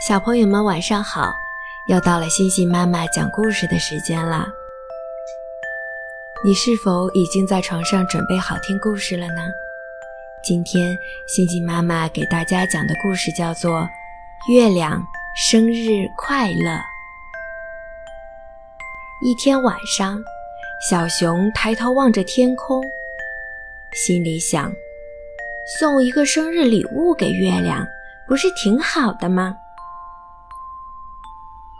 小朋友们晚上好，又到了星星妈妈讲故事的时间了。你是否已经在床上准备好听故事了呢？今天星星妈妈给大家讲的故事叫做《月亮生日快乐》。一天晚上，小熊抬头望着天空，心里想：送一个生日礼物给月亮，不是挺好的吗？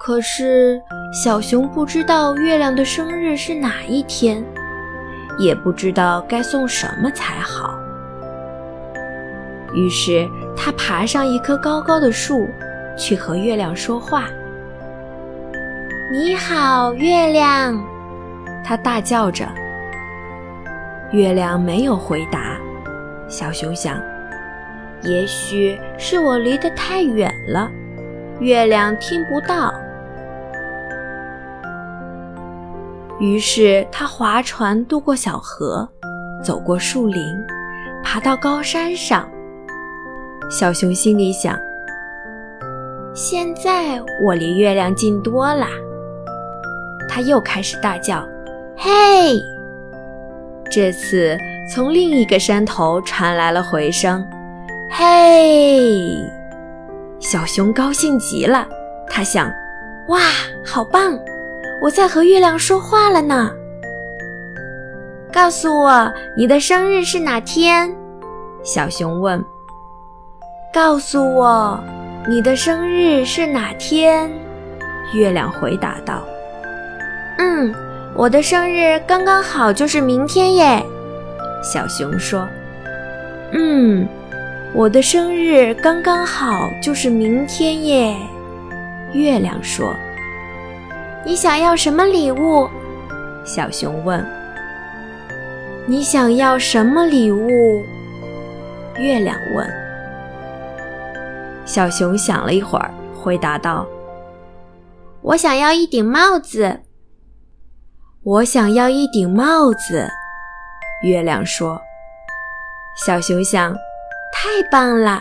可是，小熊不知道月亮的生日是哪一天，也不知道该送什么才好。于是，他爬上一棵高高的树，去和月亮说话。“你好，月亮！”他大叫着。月亮没有回答。小熊想，也许是我离得太远了，月亮听不到。于是他划船渡过小河，走过树林，爬到高山上。小熊心里想：“现在我离月亮近多了。”他又开始大叫：“嘿！”这次从另一个山头传来了回声：“嘿！”小熊高兴极了，他想：“哇，好棒！”我在和月亮说话了呢。告诉我你的生日是哪天？小熊问。告诉我你的生日是哪天？月亮回答道。嗯，我的生日刚刚好就是明天耶。小熊说。嗯，我的生日刚刚好就是明天耶。月亮说。你想要什么礼物？小熊问。你想要什么礼物？月亮问。小熊想了一会儿，回答道：“我想要一顶帽子。”我想要一顶帽子。月亮说。小熊想：“太棒了！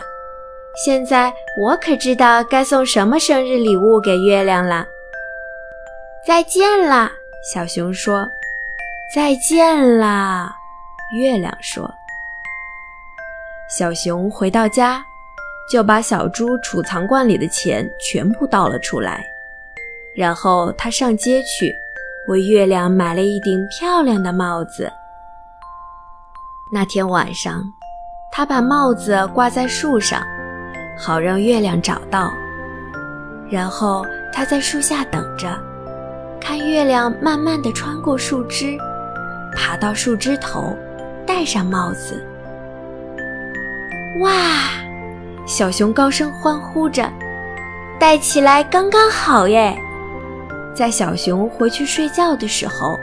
现在我可知道该送什么生日礼物给月亮了。”再见了，小熊说。再见啦，月亮说。小熊回到家，就把小猪储藏罐里的钱全部倒了出来，然后他上街去，为月亮买了一顶漂亮的帽子。那天晚上，他把帽子挂在树上，好让月亮找到。然后他在树下等着。看月亮慢慢地穿过树枝，爬到树枝头，戴上帽子。哇！小熊高声欢呼着，戴起来刚刚好耶！在小熊回去睡觉的时候，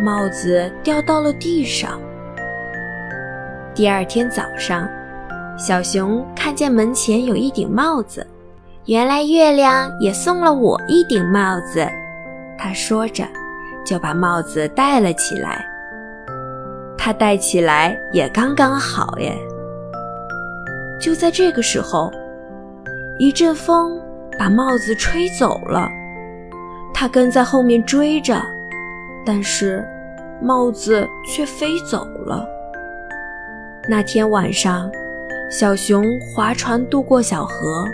帽子掉到了地上。第二天早上，小熊看见门前有一顶帽子，原来月亮也送了我一顶帽子。他说着，就把帽子戴了起来。他戴起来也刚刚好耶。就在这个时候，一阵风把帽子吹走了。他跟在后面追着，但是帽子却飞走了。那天晚上，小熊划船渡过小河，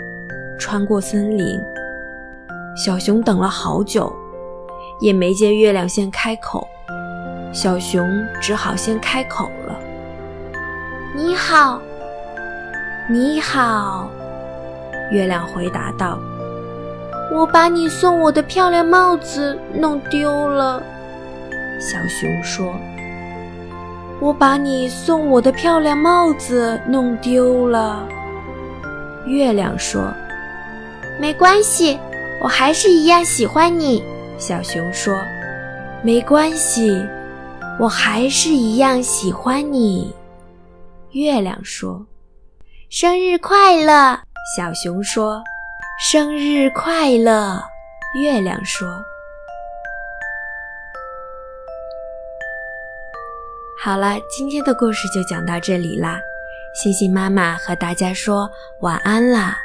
穿过森林。小熊等了好久。也没见月亮先开口，小熊只好先开口了：“你好，你好。”月亮回答道：“我把你送我的漂亮帽子弄丢了。”小熊说：“我把你送我的漂亮帽子弄丢了。”月亮说：“没关系，我还是一样喜欢你。”小熊说：“没关系，我还是一样喜欢你。”月亮说：“生日快乐！”小熊说：“生日快乐！”月亮说：“好了，今天的故事就讲到这里啦。星星妈妈和大家说晚安啦。”